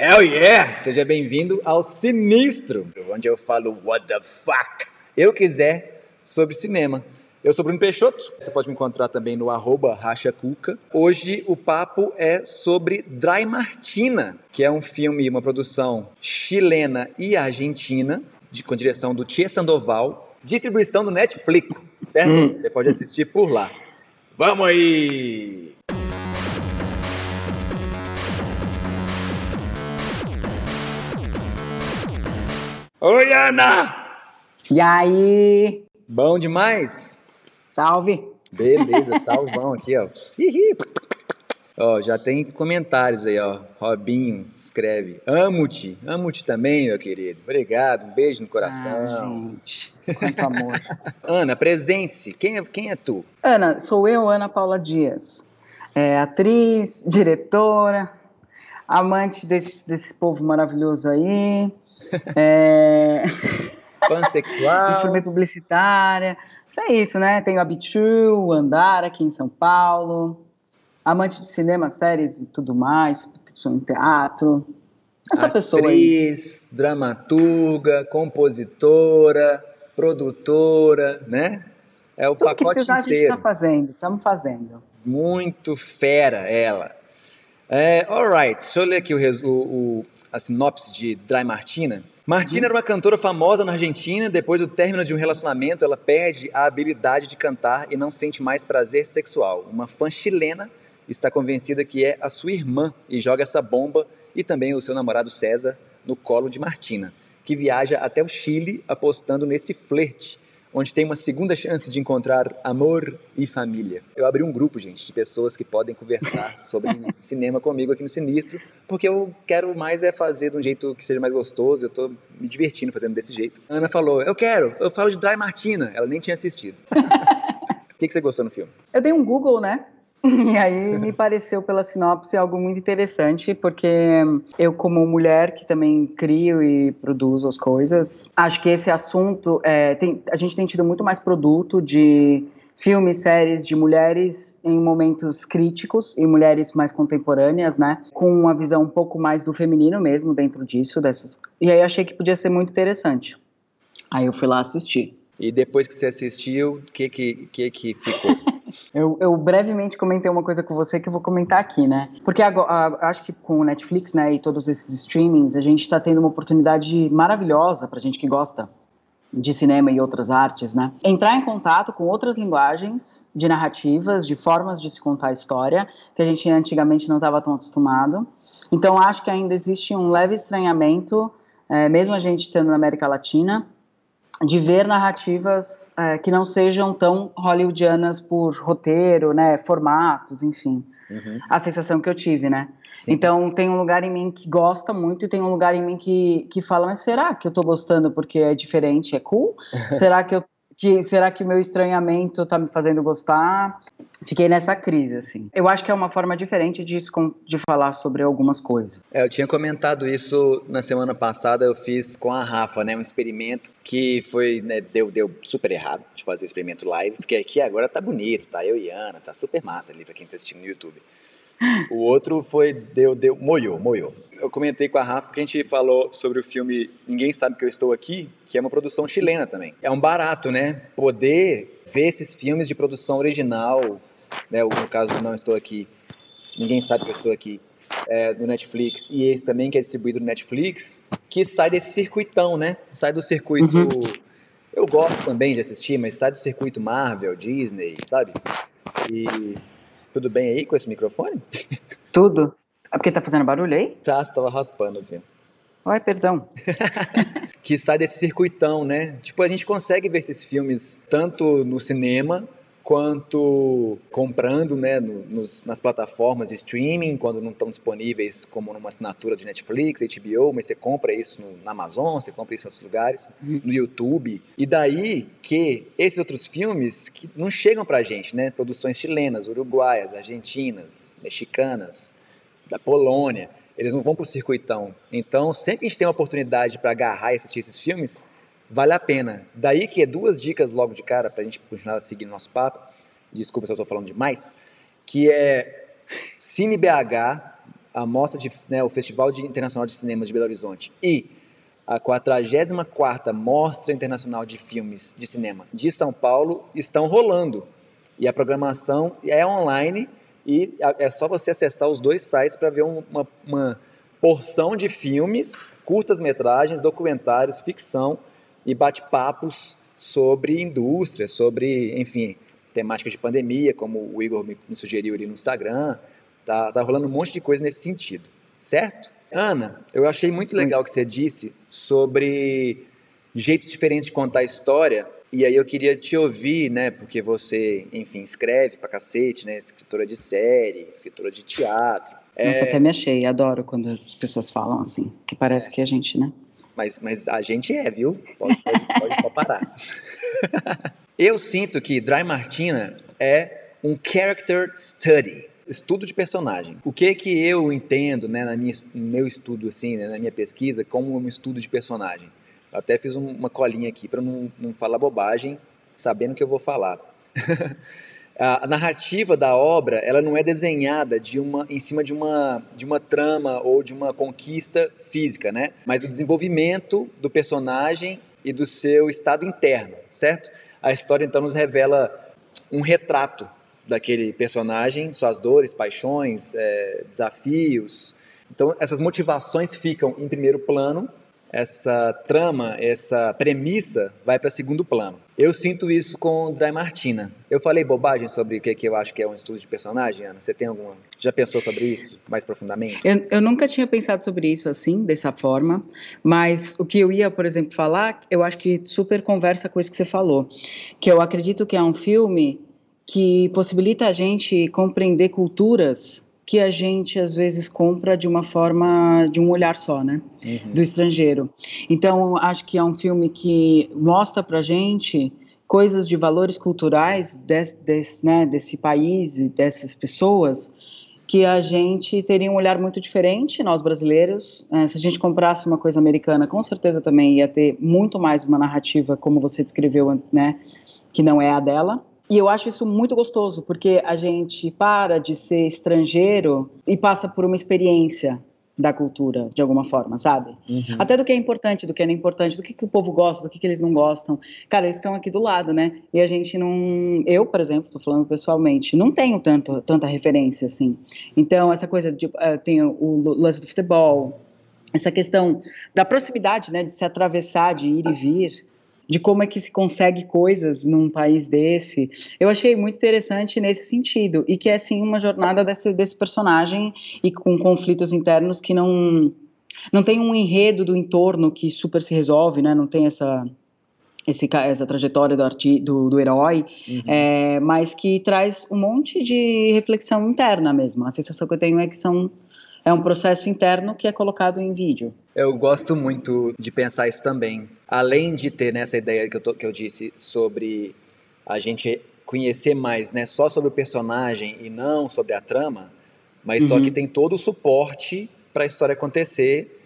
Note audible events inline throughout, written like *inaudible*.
Hell yeah! Seja bem-vindo ao Sinistro, onde eu falo what the fuck eu quiser sobre cinema. Eu sou Bruno Peixoto, você pode me encontrar também no arroba rachacuca. Hoje o papo é sobre Dry Martina, que é um filme, uma produção chilena e argentina, de, com direção do Tia Sandoval, distribuição do Netflix, certo? Hum. Você pode assistir por lá. Vamos aí! Oi, Ana! E aí? Bom demais? Salve! Beleza, *laughs* salvão aqui, ó. ó, já tem comentários aí, ó. Robinho escreve: Amo-te, amo-te também, meu querido. Obrigado, um beijo no coração. Ah, gente, quanto amor. *laughs* Ana, presente-se. Quem é, quem é tu? Ana, sou eu, Ana Paula Dias. É, atriz, diretora, amante desse, desse povo maravilhoso aí. *laughs* É... Pansexual. Formei publicitária. Isso é isso, né? Tenho a Bitrue, Andar aqui em São Paulo. Amante de cinema, séries e tudo mais. Em teatro. Essa Atriz, pessoa aí. dramaturga, compositora, produtora, né? É o tudo pacote que precisar, inteiro. a gente está fazendo. Estamos fazendo. Muito fera ela. É, alright, deixa eu ler aqui o, o, a sinopse de Dry Martina. Martina era uma cantora famosa na Argentina. Depois do término de um relacionamento, ela perde a habilidade de cantar e não sente mais prazer sexual. Uma fã chilena está convencida que é a sua irmã e joga essa bomba e também o seu namorado César no colo de Martina, que viaja até o Chile apostando nesse flerte onde tem uma segunda chance de encontrar amor e família. Eu abri um grupo, gente, de pessoas que podem conversar *laughs* sobre cinema comigo aqui no Sinistro, porque eu quero mais é fazer de um jeito que seja mais gostoso, eu tô me divertindo fazendo desse jeito. A Ana falou, eu quero, eu falo de Dry Martina, ela nem tinha assistido. *laughs* O que, que você gostou no filme? Eu dei um Google, né? E aí me pareceu pela sinopse algo muito interessante, porque eu como mulher que também crio e produzo as coisas, acho que esse assunto, é, tem, a gente tem tido muito mais produto de filmes, séries de mulheres em momentos críticos e mulheres mais contemporâneas, né? Com uma visão um pouco mais do feminino mesmo dentro disso, dessas. E aí achei que podia ser muito interessante. Aí eu fui lá assistir. E depois que você assistiu, o que que, que que ficou? Eu, eu, brevemente comentei uma coisa com você que eu vou comentar aqui, né? Porque agora, acho que com o Netflix, né, e todos esses streamings, a gente está tendo uma oportunidade maravilhosa para gente que gosta de cinema e outras artes, né? Entrar em contato com outras linguagens de narrativas, de formas de se contar a história, que a gente antigamente não estava tão acostumado. Então, acho que ainda existe um leve estranhamento, é, mesmo a gente estando na América Latina, de ver narrativas é, que não sejam tão hollywoodianas por roteiro, né, formatos, enfim. Uhum. A sensação que eu tive, né? Sim. Então, tem um lugar em mim que gosta muito e tem um lugar em mim que, que fala, mas será que eu tô gostando porque é diferente, é cool? *laughs* será que eu será que meu estranhamento tá me fazendo gostar? Fiquei nessa crise, assim. Eu acho que é uma forma diferente de, de falar sobre algumas coisas. É, eu tinha comentado isso na semana passada, eu fiz com a Rafa, né, um experimento que foi, né, deu, deu super errado de fazer o experimento live, porque aqui agora tá bonito, tá eu e Ana, tá super massa ali pra quem tá assistindo no YouTube. O outro foi, deu, deu, moiou, moiou. Eu comentei com a Rafa que a gente falou sobre o filme Ninguém Sabe Que Eu Estou Aqui, que é uma produção chilena também. É um barato, né? Poder ver esses filmes de produção original, né? No caso Não Estou Aqui, Ninguém Sabe Que Eu Estou Aqui, é, do Netflix, e esse também que é distribuído no Netflix, que sai desse circuitão, né? Sai do circuito... Uhum. Eu gosto também de assistir, mas sai do circuito Marvel, Disney, sabe? E tudo bem aí com esse microfone? Tudo. É porque tá fazendo barulho aí? Tá, você tava raspando assim. Oi, perdão. *laughs* que sai desse circuitão, né? Tipo, a gente consegue ver esses filmes tanto no cinema quanto comprando né, nos, nas plataformas de streaming, quando não estão disponíveis como numa assinatura de Netflix, HBO, mas você compra isso no, na Amazon, você compra isso em outros lugares, uhum. no YouTube. E daí que esses outros filmes que não chegam pra gente, né? Produções chilenas, uruguaias, argentinas, mexicanas, da Polônia, eles não vão pro circuitão. Então, sempre que a gente tem uma oportunidade para agarrar e assistir esses filmes, vale a pena. Daí que é duas dicas logo de cara, para a gente continuar seguindo nosso papo, desculpa se eu estou falando demais, que é Cine BH, a mostra de, né, o Festival Internacional de Cinema de Belo Horizonte e a 44ª Mostra Internacional de Filmes de Cinema de São Paulo estão rolando. E a programação é online e é só você acessar os dois sites para ver uma, uma porção de filmes, curtas-metragens, documentários, ficção e bate-papos sobre indústria, sobre, enfim, temáticas de pandemia, como o Igor me, me sugeriu ali no Instagram. Tá, tá rolando um monte de coisa nesse sentido, certo? Ana, eu achei muito legal o que você disse sobre jeitos diferentes de contar a história. E aí eu queria te ouvir, né? Porque você, enfim, escreve pra cacete, né? Escritora de série, escritora de teatro. Nossa, é... até me achei, adoro quando as pessoas falam assim, que parece é. que a gente, né? Mas, mas a gente é, viu? Pode, pode, pode, parar. *laughs* eu sinto que Dry Martina é um character study estudo de personagem. O que que eu entendo, né, na minha, no meu estudo, assim, né, na minha pesquisa, como um estudo de personagem? Eu até fiz um, uma colinha aqui para não, não falar bobagem, sabendo que eu vou falar. *laughs* a narrativa da obra ela não é desenhada de uma em cima de uma de uma trama ou de uma conquista física, né? Mas o desenvolvimento do personagem e do seu estado interno, certo? A história então nos revela um retrato daquele personagem, suas dores, paixões, é, desafios. Então, essas motivações ficam em primeiro plano, essa trama, essa premissa vai para segundo plano. Eu sinto isso com Dry Martina. Eu falei bobagem sobre o que, que eu acho que é um estudo de personagem, Ana? Você tem alguma. Já pensou sobre isso mais profundamente? Eu, eu nunca tinha pensado sobre isso assim, dessa forma, mas o que eu ia, por exemplo, falar, eu acho que super conversa com isso que você falou. Que eu acredito que é um filme que possibilita a gente compreender culturas que a gente às vezes compra de uma forma de um olhar só, né, uhum. do estrangeiro. Então acho que é um filme que mostra para gente coisas de valores culturais desse, desse, né, desse país e dessas pessoas que a gente teria um olhar muito diferente, nós brasileiros. É, se a gente comprasse uma coisa americana, com certeza também ia ter muito mais uma narrativa, como você descreveu, né, que não é a dela. E eu acho isso muito gostoso, porque a gente para de ser estrangeiro e passa por uma experiência da cultura, de alguma forma, sabe? Uhum. Até do que é importante, do que não é importante, do que, que o povo gosta, do que, que eles não gostam. Cara, eles estão aqui do lado, né? E a gente não. Eu, por exemplo, estou falando pessoalmente, não tenho tanto, tanta referência assim. Então, essa coisa de. Uh, tem o, o lance do futebol, essa questão da proximidade, né? De se atravessar, de ir e vir de como é que se consegue coisas num país desse. Eu achei muito interessante nesse sentido e que é sim uma jornada desse, desse personagem e com conflitos internos que não não tem um enredo do entorno que super se resolve, né? Não tem essa esse, essa trajetória do, arti, do, do herói, uhum. é, mas que traz um monte de reflexão interna mesmo. A sensação que eu tenho é que são é um processo interno que é colocado em vídeo. Eu gosto muito de pensar isso também. Além de ter nessa ideia que eu, tô, que eu disse sobre a gente conhecer mais, né, só sobre o personagem e não sobre a trama, mas uhum. só que tem todo o suporte para a história acontecer.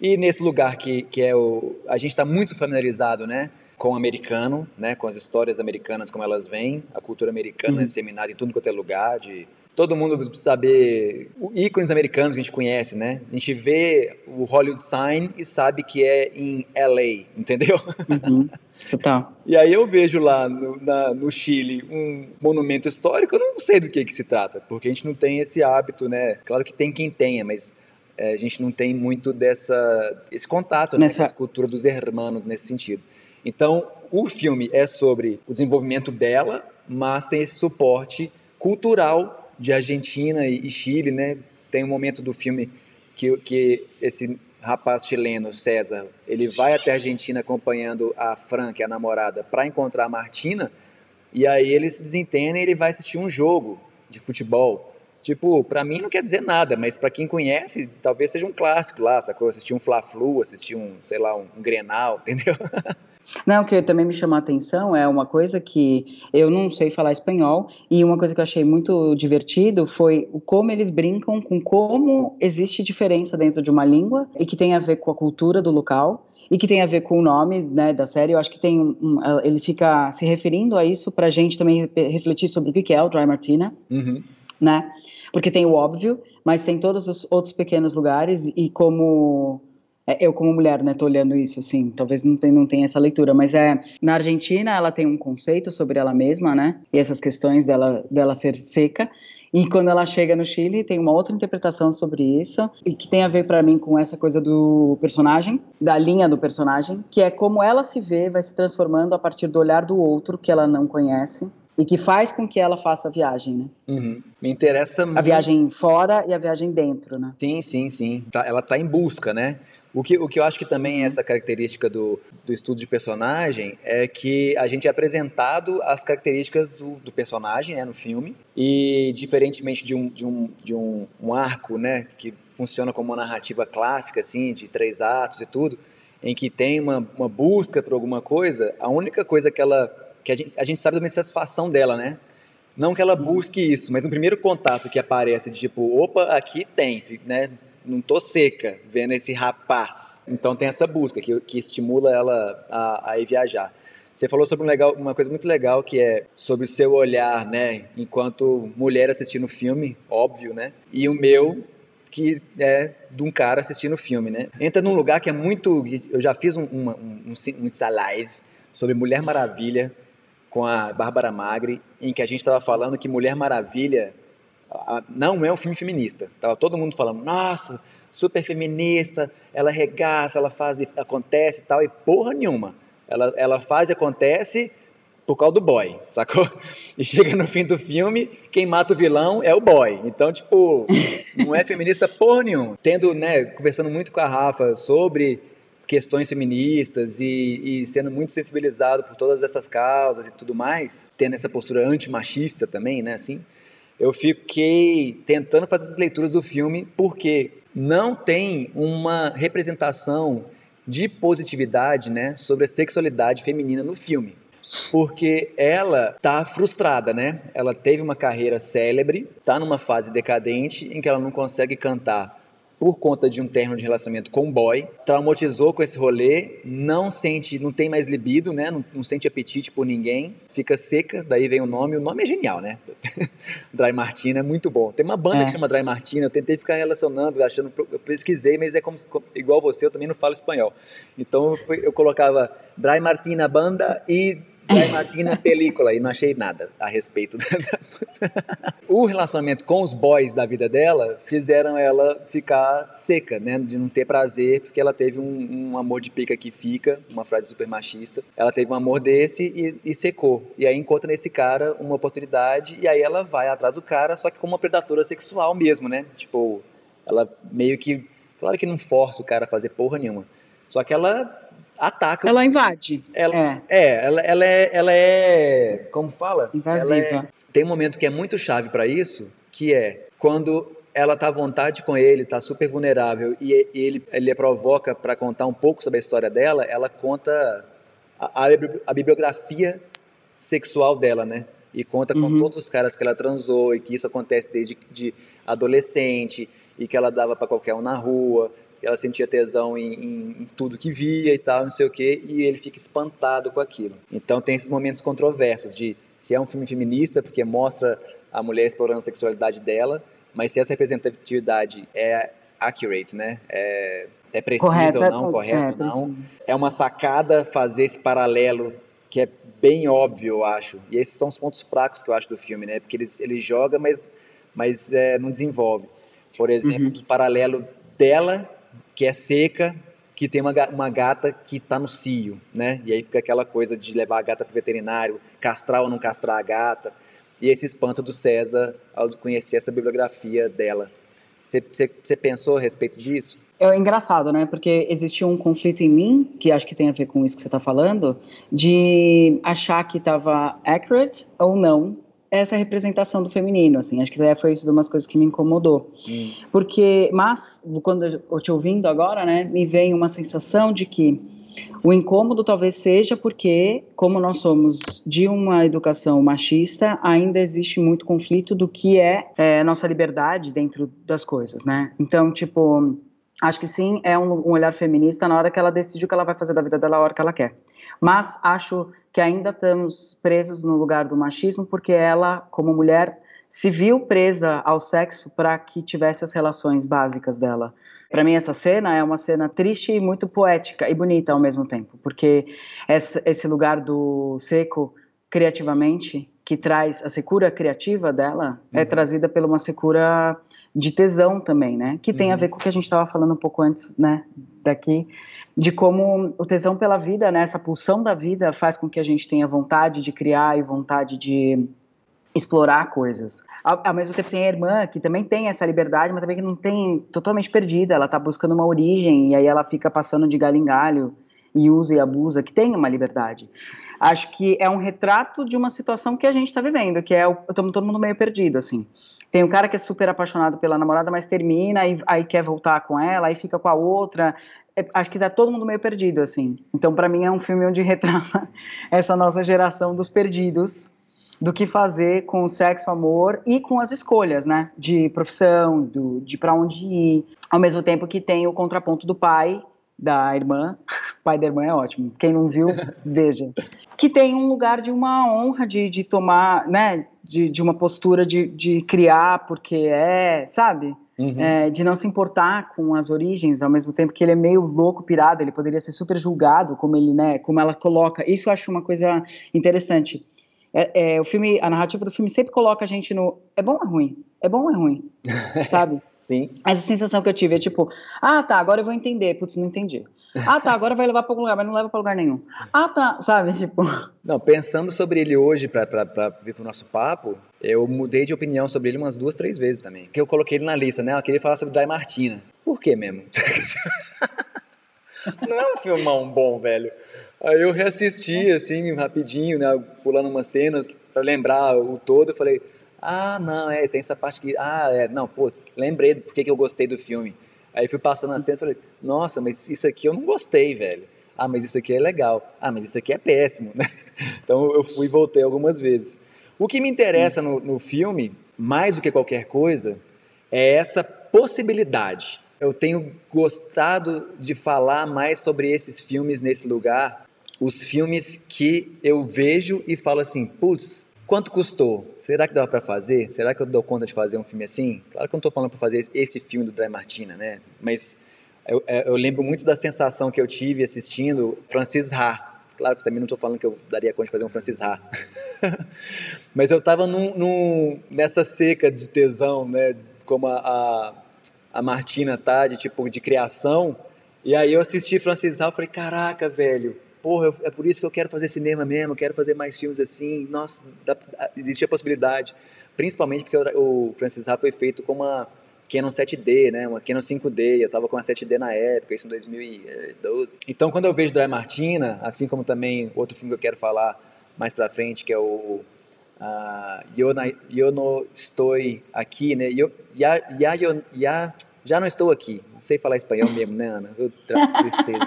E nesse lugar que, que é o. A gente está muito familiarizado, né? Com o americano, né? Com as histórias americanas, como elas vêm, a cultura americana uhum. disseminada em tudo quanto é lugar, de todo mundo precisa saber ícones americanos que a gente conhece, né? A gente vê o Hollywood Sign e sabe que é em LA, entendeu? Uhum. Tá. *laughs* E aí eu vejo lá no, na, no, Chile um monumento histórico, eu não sei do que, que se trata, porque a gente não tem esse hábito, né? Claro que tem quem tenha, mas é, a gente não tem muito dessa esse contato né, com a cultura dos hermanos nesse sentido. Então, o filme é sobre o desenvolvimento dela, mas tem esse suporte cultural de Argentina e Chile, né? Tem um momento do filme que, que esse rapaz chileno, César, ele vai até a Argentina acompanhando a Fran, que é a namorada, para encontrar a Martina, e aí eles se desentendem e ele vai assistir um jogo de futebol. Tipo, para mim não quer dizer nada, mas para quem conhece, talvez seja um clássico lá, sacou? Assistir um Fla-Flu, assistir um, sei lá, um, Grenal, *laughs* entendeu? Não, o que também me chamou a atenção é uma coisa que eu não sei falar espanhol e uma coisa que eu achei muito divertido foi como eles brincam com como existe diferença dentro de uma língua e que tem a ver com a cultura do local e que tem a ver com o nome né, da série. Eu acho que tem um, ele fica se referindo a isso para a gente também refletir sobre o que é o Dry Martina, uhum. né? Porque tem o óbvio, mas tem todos os outros pequenos lugares e como eu como mulher, né, tô olhando isso assim, talvez não tenha, não tenha essa leitura, mas é na Argentina ela tem um conceito sobre ela mesma, né, e essas questões dela dela ser seca, e quando ela chega no Chile tem uma outra interpretação sobre isso e que tem a ver para mim com essa coisa do personagem, da linha do personagem, que é como ela se vê vai se transformando a partir do olhar do outro que ela não conhece e que faz com que ela faça a viagem, né? Uhum. Me interessa a viagem fora e a viagem dentro, né? Sim, sim, sim. Tá, ela está em busca, né? O que, o que eu acho que também é essa característica do, do estudo de personagem é que a gente é apresentado as características do, do personagem né, no filme e, diferentemente de, um, de, um, de um, um arco né, que funciona como uma narrativa clássica, assim, de três atos e tudo, em que tem uma, uma busca por alguma coisa, a única coisa que ela que a gente, a gente sabe da satisfação dela, né? Não que ela busque isso, mas no primeiro contato que aparece de tipo, opa, aqui tem, né? Não tô seca vendo esse rapaz. Então tem essa busca que, que estimula ela a, a ir viajar. Você falou sobre um legal, uma coisa muito legal que é sobre o seu olhar, né, enquanto mulher assistindo filme, óbvio, né, e o meu que é de um cara assistindo filme, né. Entra num lugar que é muito, eu já fiz um, um, um, um, um live sobre Mulher Maravilha com a Bárbara Magri, em que a gente estava falando que Mulher Maravilha não é um filme feminista. Tava todo mundo falando, nossa, super feminista, ela regaça, ela faz e acontece e tal, e porra nenhuma. Ela, ela faz e acontece por causa do boy, *laughs* sacou? E chega no fim do filme, quem mata o vilão é o boy. Então, tipo, não é feminista porra nenhuma. Tendo, né, conversando muito com a Rafa sobre questões feministas e, e, sendo muito sensibilizado por todas essas causas e tudo mais, tendo essa postura antimachista também, né, assim, eu fiquei tentando fazer essas leituras do filme porque não tem uma representação de positividade né, sobre a sexualidade feminina no filme. Porque ela tá frustrada, né? Ela teve uma carreira célebre, tá numa fase decadente em que ela não consegue cantar por conta de um término de relacionamento com um boy, traumatizou com esse rolê, não sente, não tem mais libido, né? Não, não sente apetite por ninguém, fica seca, daí vem o nome, o nome é genial, né? *laughs* Dry Martina é muito bom. Tem uma banda é. que chama Dry Martina, eu tentei ficar relacionando, achando, eu pesquisei, mas é como igual você, eu também não falo espanhol. Então eu, fui, eu colocava Dry Martina banda e Dry Martina película e não achei nada a respeito *laughs* das O relacionamento com os boys da vida dela fizeram ela ficar seca, né? De não ter prazer, porque ela teve um, um amor de pica que fica, uma frase super machista. Ela teve um amor desse e, e, secou. E aí encontra nesse cara uma oportunidade e aí ela vai atrás do cara, só que como uma predadora sexual mesmo, né? Tipo, ela meio que. Claro que não força o cara a fazer porra nenhuma. Só que ela ataca. Ela invade. Ela, é, é ela, ela, é, ela é. Como fala? Invasiva. É, tem um momento que é muito chave para isso, que é quando ela tá à vontade com ele, tá super vulnerável e ele, ele a provoca para contar um pouco sobre a história dela, ela conta a, a bibliografia sexual dela, né? E conta uhum. com todos os caras que ela transou e que isso acontece desde de adolescente e que ela dava para qualquer um na rua ela sentia tesão em, em, em, tudo que via e tal, não sei o quê, e ele fica espantado com aquilo. Então tem esses momentos controversos de se é um filme feminista, porque mostra a mulher explorando a sexualidade dela, mas se essa representatividade é accurate, né? É, é precisa correto, ou não, correto ou não. É uma sacada fazer esse paralelo que é bem óbvio, eu acho. E esses são os pontos fracos que eu acho do filme, né? Porque ele, ele joga, mas, mas é, não desenvolve. Por exemplo, uhum. do paralelo dela que é seca, que tem uma, uma gata que está no cio, né? E aí fica aquela coisa de levar a gata para o veterinário, castrar ou não castrar a gata. E esse espanto do César ao conhecer essa bibliografia dela. Você pensou a respeito disso? É engraçado, né? Porque existiu um conflito em mim, que acho que tem a ver com isso que você está falando, de achar que estava accurate ou não essa representação do feminino, assim, acho que foi isso de umas coisas que me incomodou, hum. porque, mas, quando eu te ouvindo agora, né, me vem uma sensação de que o incômodo talvez seja porque, como nós somos de uma educação machista, ainda existe muito conflito do que é, é nossa liberdade dentro das coisas, né, então, tipo, acho que sim, é um, um olhar feminista na hora que ela decide o que ela vai fazer da vida dela a hora que ela quer, mas acho que ainda estamos presos no lugar do machismo, porque ela, como mulher, se viu presa ao sexo para que tivesse as relações básicas dela. Para mim, essa cena é uma cena triste e muito poética e bonita ao mesmo tempo, porque esse lugar do seco, criativamente, que traz a secura criativa dela, é uhum. é trazida pela uma secura de tesão também, né? Que tem uhum. a ver com o que a gente estava falando um pouco antes, né? Daqui, de como o tesão pela vida, né? Essa pulsão da vida faz com que a gente tenha vontade de criar e vontade de explorar coisas. Ao, ao, mesmo tempo tem a irmã que também tem essa liberdade, mas também que não tem totalmente perdida. Ela está buscando uma origem e aí ela fica passando de galho em galho e usa e abusa, que tem uma liberdade. Acho que é um retrato de uma situação que a gente está vivendo, que é o, todo mundo meio perdido, assim. Tem um cara que é super apaixonado pela namorada, mas termina e aí quer voltar com ela, aí fica com a outra. É, acho que tá todo mundo meio perdido, assim. Então, para mim, é um filme onde *laughs* retrata essa nossa geração dos perdidos, do que fazer com o sexo, amor e com as escolhas, né? De profissão, do, de para onde ir. Ao mesmo tempo que tem o contraponto do pai, da irmã. O *laughs* pai da irmã é ótimo. Quem não viu, *laughs* veja. Que tem um lugar de uma honra de, de tomar, né? De, de uma postura de, de criar, porque é, sabe? Uhum. É, de não se importar com as origens, ao mesmo tempo que ele é meio louco, pirado, ele poderia ser super julgado, como ele, né, como ela coloca. Isso eu acho uma coisa interessante. É, é, o filme, a narrativa do filme sempre coloca a gente no é bom ou é ruim? É bom ou é ruim? *laughs* Sabe? Sim. Essa sensação que eu tive é tipo, ah, tá, agora eu vou entender. Putz, não entendi. Ah, tá, agora vai levar para algum lugar, mas não leva para lugar nenhum. Ah, tá, sabe? Tipo. Não, pensando sobre ele hoje para vir pro nosso papo, eu mudei de opinião sobre ele umas duas, três vezes também. Porque eu coloquei ele na lista, né? Eu queria falar sobre Dai Martina. Por quê mesmo? *laughs* não é um filmão bom, velho. Aí eu reassisti, assim, rapidinho, né, pulando umas cenas para lembrar o todo, eu falei, ah, não, é, tem essa parte que, ah, é, não, pô, lembrei por que eu gostei do filme. Aí fui passando a cena e falei, nossa, mas isso aqui eu não gostei, velho. Ah, mas isso aqui é legal. Ah, mas isso aqui é péssimo, né? *laughs* Então eu fui e voltei algumas vezes. O que me interessa no, no filme, mais do que qualquer coisa, é essa possibilidade. Eu tenho gostado de falar mais sobre esses filmes nesse lugar, os filmes que eu vejo e falo assim, putz, quanto custou? Será que dá para fazer? Será que eu dou conta de fazer um filme assim? Claro que eu não estou falando para fazer esse filme do Dry Martina, né? Mas eu, é, eu, lembro muito da sensação que eu tive assistindo Francis Ha. Claro que também não estou falando que eu daria conta de fazer um Francis Ha. *laughs* Mas eu estava nessa seca de tesão, né? Como a, a, a Martina tá, de tipo, de criação. E aí eu assisti Francis Ha e falei, caraca, velho, porra, é por isso que eu quero fazer cinema mesmo, eu quero fazer mais filmes assim. Nossa, dá, existia a possibilidade. Principalmente porque o Francis Ha foi feito com uma Canon 7D, né? Uma Canon 5D. Eu estava com uma 7D na época, isso em 2012. Então, quando eu vejo Dry Martina, assim como também outro filme que eu quero falar mais para frente, que é o uh, yo no estou aqui, né? Yo, ya, ya, ya, já não estou aqui. Não sei falar espanhol mesmo, né, Ana? Eu *laughs* tristeza.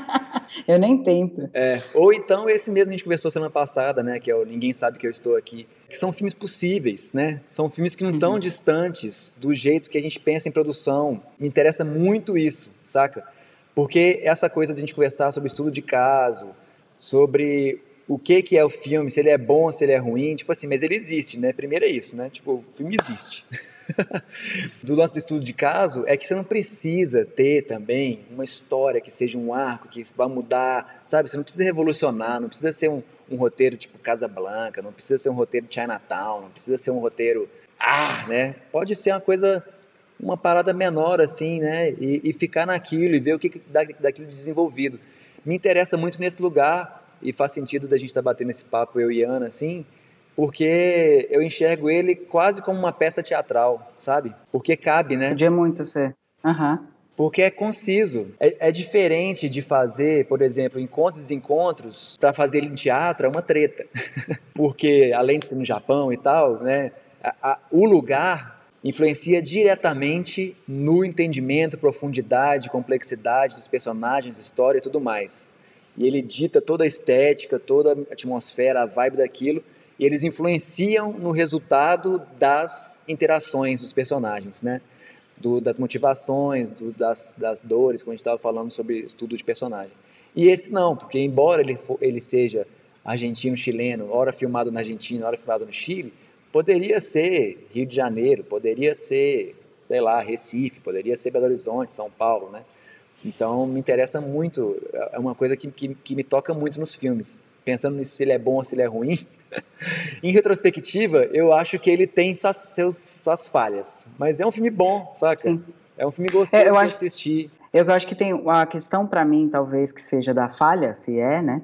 eu nem tento. É, ou então esse mesmo que a gente conversou semana passada, né, que é o Ninguém Sabe Que Eu Estou Aqui, que são filmes possíveis, né? São filmes que não estão uhum. distantes do jeito que a gente pensa em produção. Me interessa muito isso, saca? Porque essa coisa de a gente conversar sobre estudo de caso, sobre o que que é o filme, se ele é bom, se ele é ruim, tipo assim, mas ele existe, né? Primeiro é isso, né? Tipo, o filme existe. *laughs* *laughs* do lance do estudo de caso é que você não precisa ter também uma história que seja um arco, que vá mudar, sabe? Você não precisa revolucionar, não precisa ser um, um roteiro tipo Casa Blanca, não precisa ser um roteiro Chinatown, não precisa ser um roteiro ah, né? Pode ser uma coisa, uma parada menor assim, né? E, e ficar naquilo e ver o que, que dá daquilo desenvolvido. Me interessa muito nesse lugar e faz sentido da gente estar tá batendo esse papo eu e Ana assim, porque eu enxergo ele quase como uma peça teatral, sabe? Porque cabe, né? Podia muito ser. Uhum. Porque é conciso. É, é, diferente de fazer, por exemplo, encontros e desencontros, para fazer ele em teatro é uma treta. *laughs* Porque, além de ser no Japão e tal, né, a, a, o lugar influencia diretamente no entendimento, profundidade, complexidade dos personagens, história e tudo mais. E ele dita toda a estética, toda a atmosfera, a vibe daquilo e eles influenciam no resultado das interações dos personagens, né? Do, das motivações, do, das, das dores, como a gente estava falando sobre estudo de personagem. E esse não, porque embora ele, for, ele seja argentino-chileno, hora filmado na Argentina, hora filmado no Chile, Poderia ser Rio de Janeiro, poderia ser, sei lá, Recife, poderia ser Belo Horizonte, São Paulo, né? Então me interessa muito, é uma coisa que, que, que me toca muito nos filmes. Pensando nisso, se ele é bom ou se ele é ruim, *laughs* em retrospectiva, eu acho que ele tem suas, seus, suas falhas. Mas é um filme bom, saca? Sim. É um filme gostoso é, eu de acho, assistir. Eu acho que tem a questão para mim, talvez, que seja da falha, se é, né?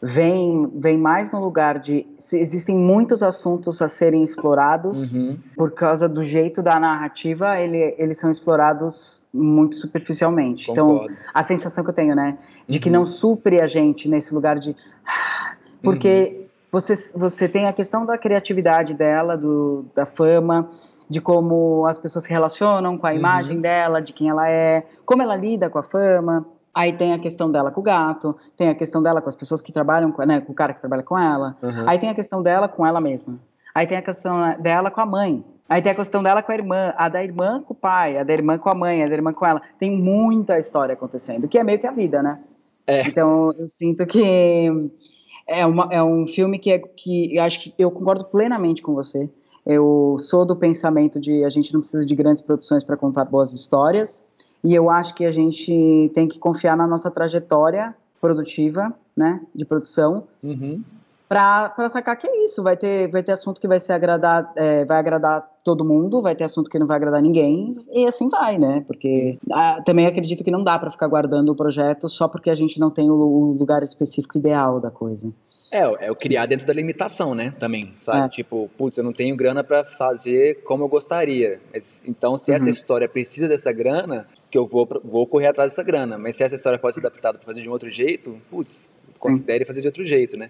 Vem, vem mais no lugar de. Existem muitos assuntos a serem explorados, uhum. por causa do jeito da narrativa, ele, eles são explorados muito superficialmente. Então, Concordo. Então, a sensação que eu tenho, né? De uhum. que não supre a gente nesse lugar de. Porque uhum. Você, você tem a questão da criatividade dela, do, da fama, de como as pessoas se relacionam com a uhum. imagem dela, de quem ela é, como ela lida com a fama. Aí tem a questão dela com o gato, tem a questão dela com as pessoas que trabalham, com, né, com o cara que trabalha com ela. Uhum. Aí tem a questão dela com ela mesma. Aí tem a questão dela com a mãe. Aí tem a questão dela com a irmã, a da irmã com o pai, a da irmã com a mãe, a da irmã com ela. Tem muita história acontecendo, que é meio que a vida, né? É. Então eu sinto que é, uma, é um filme que, é, que acho que eu concordo plenamente com você. Eu sou do pensamento de a gente não precisa de grandes produções para contar boas histórias, e eu acho que a gente tem que confiar na nossa trajetória produtiva, né, de produção, uhum. Para sacar que é isso. Vai ter, vai ter assunto que vai ser agradar, é, vai agradar todo mundo, vai ter assunto que não vai agradar ninguém, e assim vai, né? Porque ah, também acredito que não dá para ficar guardando o projeto só porque a gente não tem o, o lugar específico ideal da coisa. É, é o criar dentro da limitação, né? Também, sabe? É. Tipo, putz, eu não tenho grana para fazer como eu gostaria. Mas, então, se uhum. essa história precisa dessa grana, que eu vou, vou correr atrás dessa grana. Mas se essa história pode ser adaptada para fazer de um outro jeito, putz, considere fazer de outro jeito, né?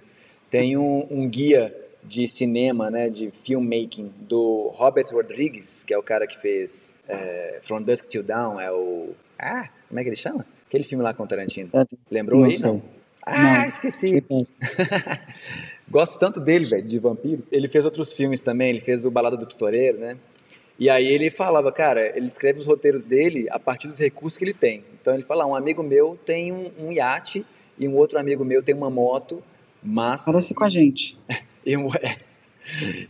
Tem um, um guia de cinema, né, de filmmaking do Robert Rodrigues, que é o cara que fez é, From Dusk Till Dawn, é o ah, como é que ele chama? Aquele filme lá com o Tarantino. É, Lembrou não aí? Sei. Não. Ah, não, esqueci. *laughs* Gosto tanto dele, velho, de vampiro. Ele fez outros filmes também, ele fez o Balada do Pistoleiro, né? E aí ele falava, cara, ele escreve os roteiros dele a partir dos recursos que ele tem. Então ele fala, um amigo meu tem um, um iate e um outro amigo meu tem uma moto, mas... Parece com a gente. *laughs* e, um, é,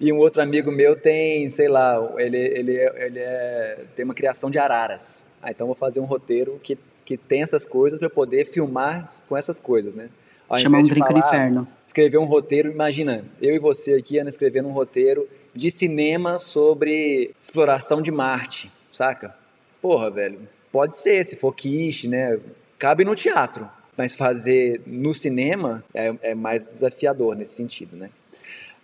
e um outro amigo meu tem, sei lá, ele, ele, ele é, tem uma criação de araras. Ah, então vou fazer um roteiro que que tem essas coisas para poder filmar com essas coisas, né? Ao Chamar um drink no inferno. Escrever um roteiro, imagina, eu e você aqui, Ana, escrevendo um roteiro de cinema sobre exploração de Marte, saca? Porra, velho, pode ser, se for quiche, né? Cabe no teatro, mas fazer no cinema é, é mais desafiador nesse sentido, né?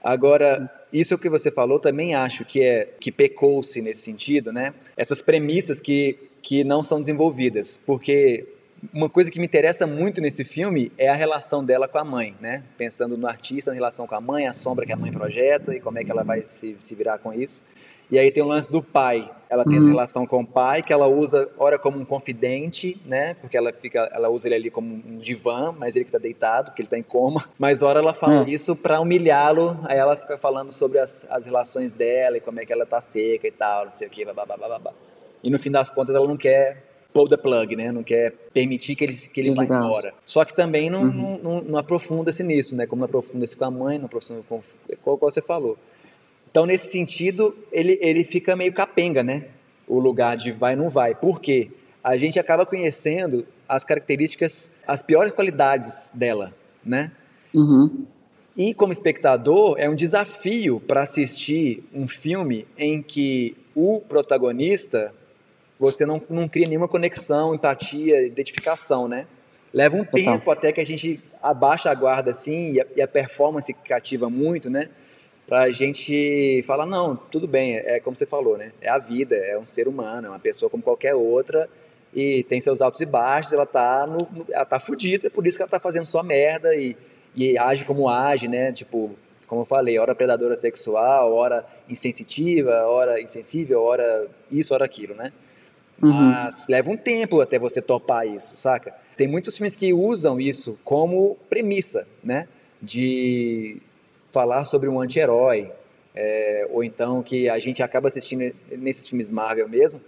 Agora, isso que você falou também acho que é que pecou-se nesse sentido, né? Essas premissas que que não são desenvolvidas, porque uma coisa que me interessa muito nesse filme é a relação dela com a mãe, né? Pensando no artista, na relação com a mãe, a sombra que a mãe projeta e como é que ela vai se, se virar com isso. E aí tem o lance do pai. Ela tem uhum. essa relação com o pai que ela usa ora como um confidente, né? Porque ela fica, ela usa ele ali como um divã, mas ele que tá deitado, que ele tá em coma. Mas ora ela fala uhum. isso para humilhá-lo. Aí ela fica falando sobre as, as relações dela e como é que ela tá seca e tal, não sei o que, babá, babá e no fim das contas ela não quer pull the plug, né? Não quer permitir que ele, que ele vá embora. Só que também não, uhum. não, não, não aprofunda-se nisso, né? Como não aprofunda-se com a mãe, não aprofunda com qual, qual você falou. Então, nesse sentido, ele, ele fica meio capenga, né? O lugar de vai não vai. Por quê? A gente acaba conhecendo as características, as piores qualidades dela, né? Uhum. E como espectador, é um desafio para assistir um filme em que o protagonista você não, não cria nenhuma conexão, empatia, identificação, né? Leva um Total. tempo até que a gente abaixa a guarda assim e a, e a performance cativa muito, né? Pra gente falar, não, tudo bem, é, é como você falou, né? É a vida, é um ser humano, é uma pessoa como qualquer outra e tem seus altos e baixos, ela tá, no, ela tá fudida, por isso que ela tá fazendo só merda e, e age como age, né? Tipo, como eu falei, hora predadora sexual, hora insensitiva, hora insensível, hora isso, hora aquilo, né? Uhum. Mas leva um tempo até você topar isso, saca? Tem muitos filmes que usam isso como premissa, né? De falar sobre um anti-herói, é, ou então que a gente acaba assistindo nesses filmes Marvel mesmo,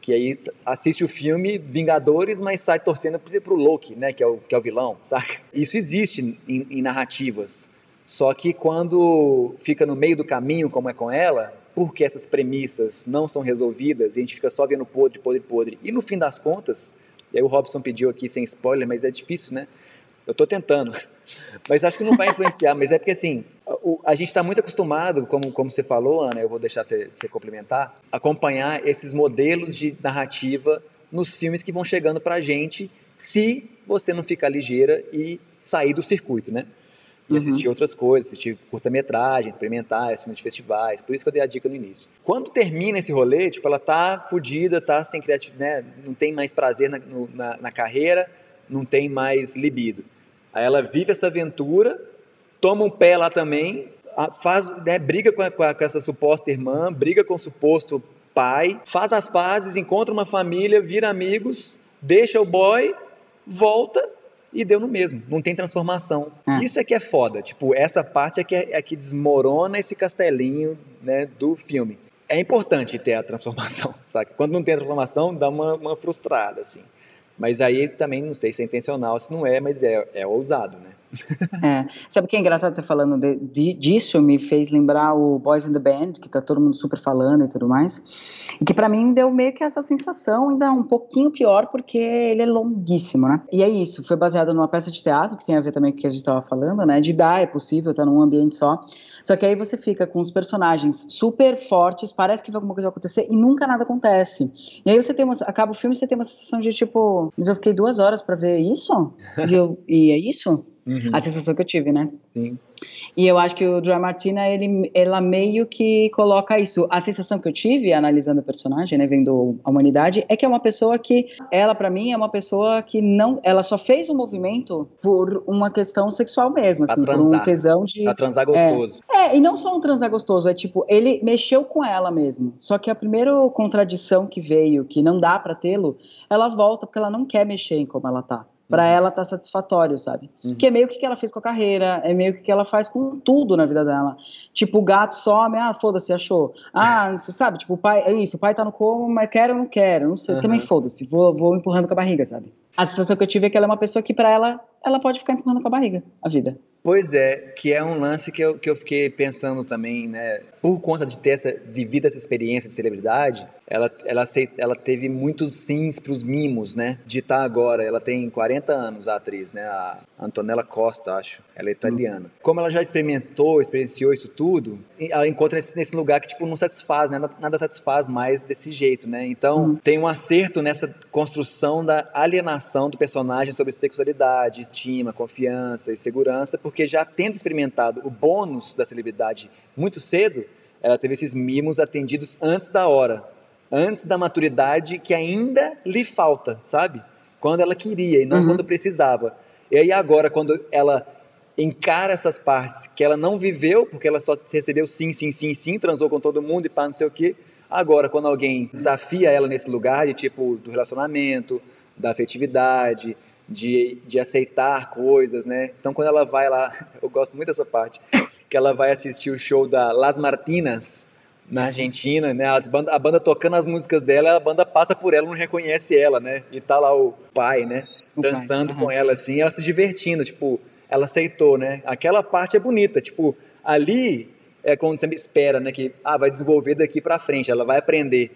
que aí assiste o filme Vingadores, mas sai torcendo pro Loki, né? Que é o, que é o vilão, *laughs* saca? Isso existe em, em narrativas. Só que quando fica no meio do caminho, como é com ela, porque essas premissas não são resolvidas e a gente fica só vendo podre, podre, podre. E no fim das contas, e aí o Robson pediu aqui sem spoiler, mas é difícil, né? Eu estou tentando, mas acho que não vai influenciar. mas é porque assim, a, a gente está muito acostumado, como, como você falou, Ana, eu vou deixar você, você complementar, acompanhar esses modelos de narrativa nos filmes que vão chegando para a gente, se você não ficar ligeira e sair do circuito, né? e uhum. assistir outras coisas, assistir curta-metragem, experimentar, filmes de festivais, por isso que eu dei a dica no início. Quando termina esse rolê, tipo, ela tá fodida, tá sem criatividade, né? não tem mais prazer na, no, na, na, carreira, não tem mais libido. Aí ela vive essa aventura, toma um pé lá também, faz, né, briga com, a, com, a, com essa suposta irmã, briga com o suposto pai, faz as pazes, encontra uma família, vira amigos, deixa o boy, volta e deu no mesmo, não tem transformação. É. Isso é que é foda, tipo, essa parte é que, é, é que desmorona esse castelinho né, do filme. É importante ter a transformação, *laughs* sabe? Quando não tem a transformação, dá uma, uma frustrada, assim. Mas aí também não sei se é intencional, se não é, mas é, é ousado, né? É. *laughs* Sabe o que é engraçado você falando de, de, disso? Me fez lembrar o Boys in the Band, que tá todo mundo super falando e tudo mais. E que para mim deu meio que essa sensação, ainda um pouquinho pior, porque ele é longuíssimo, né? E é isso, foi baseado numa peça de teatro, que tem a ver também com o que a gente tava falando, né? De dar, é possível, tá num ambiente só. Só que aí você fica com os personagens super fortes, parece que alguma coisa vai acontecer e nunca nada acontece. E aí você tem uma, acaba o filme e você tem uma sensação de tipo, mas eu fiquei duas horas para ver isso? E, eu, e é isso? Uhum. A sensação que eu tive, né? Sim. E eu acho que o Dry Martina, ele, ela meio que coloca isso. A sensação que eu tive analisando o personagem, né, vendo a humanidade, é que é uma pessoa que, ela para mim é uma pessoa que não, ela só fez o um movimento por uma questão sexual mesmo, assim, por um tesão de pra transar gostoso. É, é, e não só um transar gostoso, é tipo, ele mexeu com ela mesmo. Só que a primeira contradição que veio, que não dá para tê-lo, ela volta porque ela não quer mexer em como ela tá para uhum. ela tá satisfatório, sabe? Uhum. Que é meio que que ela fez com a carreira, é meio que que ela faz com tudo na vida dela. Tipo, o gato some, ah, foda-se, achou. Ah, *laughs* você sabe, tipo, o pai, é isso, o pai tá no coma, mas quero ou não quero, não sei, uhum. também foda-se, vou, vou empurrando com a barriga, sabe? A sensação que eu tive é que ela é uma pessoa que para ela, ela pode ficar empurrando com a barriga, a vida. Pois é, que é um lance que eu, que eu fiquei pensando também, né? Por conta de ter essa, vivido essa experiência de celebridade, ela, ela, ela teve muitos sims para os mimos, né? De estar tá agora. Ela tem 40 anos, a atriz, né? A Antonella Costa, acho. Ela é italiana. Hum. Como ela já experimentou, experienciou isso tudo, ela encontra nesse, nesse lugar que, tipo, não satisfaz, né? Nada, nada satisfaz mais desse jeito, né? Então, hum. tem um acerto nessa construção da alienação do personagem sobre sexualidade, estima, confiança e segurança, porque já tendo experimentado o bônus da celebridade muito cedo, ela teve esses mimos atendidos antes da hora, antes da maturidade que ainda lhe falta, sabe? Quando ela queria e não uhum. quando precisava. E aí agora, quando ela encara essas partes que ela não viveu, porque ela só recebeu sim, sim, sim, sim, transou com todo mundo e pá, não sei o quê. Agora, quando alguém desafia ela nesse lugar de tipo do relacionamento, da afetividade, de, de aceitar coisas, né? Então, quando ela vai lá, *laughs* eu gosto muito dessa parte, que ela vai assistir o show da Las Martinas, na Argentina, né? As banda, a banda tocando as músicas dela, a banda passa por ela, não reconhece ela, né? E tá lá o pai, né? O Dançando pai, com ela, assim, ela se divertindo, tipo, ela aceitou, né? Aquela parte é bonita, tipo, ali é quando você espera, né? Que, ah, vai desenvolver daqui para frente, ela vai aprender.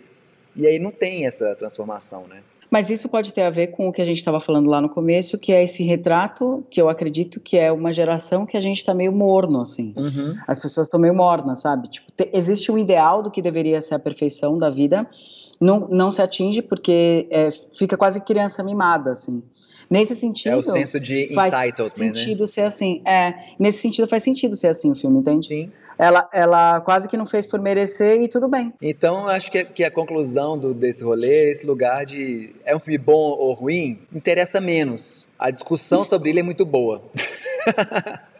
E aí não tem essa transformação, né? Mas isso pode ter a ver com o que a gente estava falando lá no começo, que é esse retrato que eu acredito que é uma geração que a gente está meio morno, assim. Uhum. As pessoas estão meio mornas, sabe? Tipo, te, existe um ideal do que deveria ser a perfeição da vida, não, não se atinge porque é, fica quase criança mimada, assim. Nesse sentido. É o senso de entitlement, faz né? sentido né? ser assim. É, nesse sentido faz sentido ser assim o filme, entende? Sim. Ela, ela quase que não fez por merecer e tudo bem. Então, acho que, que a conclusão do, desse rolê, esse lugar de é um filme bom ou ruim, interessa menos. A discussão sobre ele é muito boa. *laughs*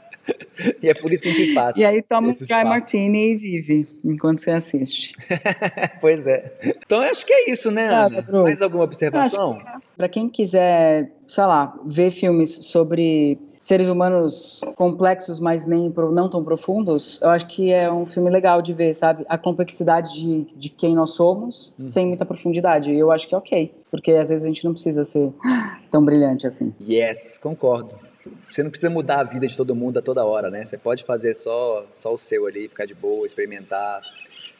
e é por isso que a gente faz. E aí toma um Sky Martini e vive enquanto você assiste. *laughs* pois é. Então acho que é isso, né, Ana? Mais alguma observação? É. Para quem quiser, sei lá, ver filmes sobre seres humanos complexos, mas nem não tão profundos, eu acho que é um filme legal de ver, sabe? A complexidade de, de quem nós somos, uhum. sem muita profundidade. E eu acho que é ok, porque às vezes a gente não precisa ser *gasps* tão brilhante assim. Yes, concordo. Você não precisa mudar a vida de todo mundo a toda hora, né? Você pode fazer só, só o seu ali, ficar de boa, experimentar.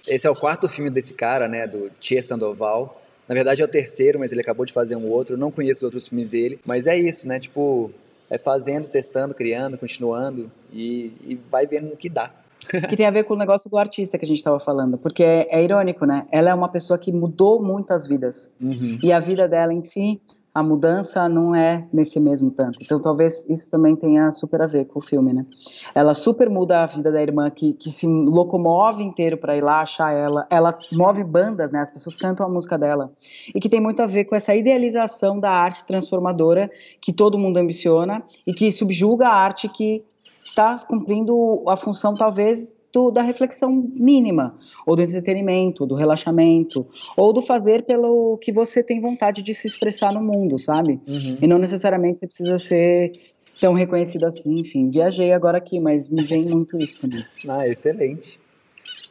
Esse é o quarto filme desse cara, né? Do Tia Sandoval. Na verdade é o terceiro, mas ele acabou de fazer um outro. Eu não conheço os outros filmes dele. Mas é isso, né? Tipo, é fazendo, testando, criando, continuando e, e vai vendo o que dá. *laughs* que tem a ver com o negócio do artista que a gente estava falando, porque é, é, irônico, né? Ela é uma pessoa que mudou muitas vidas uhum. e a vida dela em si a mudança não é nesse mesmo tanto. Então, talvez isso também tenha super a ver com o filme, né? Ela super muda a vida da irmã, que, que se locomove inteiro para ir lá achar ela. Ela move bandas, né? As pessoas cantam a música dela. E que tem muito a ver com essa idealização da arte transformadora que todo mundo ambiciona e que subjuga a arte que está cumprindo a função, talvez, do, da reflexão mínima, ou do entretenimento, do relaxamento, ou do fazer pelo que você tem vontade de se expressar no mundo, sabe? Uhum. E não necessariamente você precisa ser tão reconhecido assim, enfim. Viajei agora aqui, mas me vem muito isso também. Ah, excelente.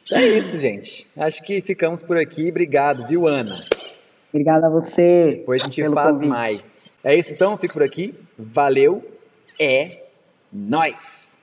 Então é isso, gente. Acho que ficamos por aqui. Obrigado, viu, Ana? Obrigada a você. Depois a gente faz convite. mais. É isso então, fico por aqui. Valeu. É nós.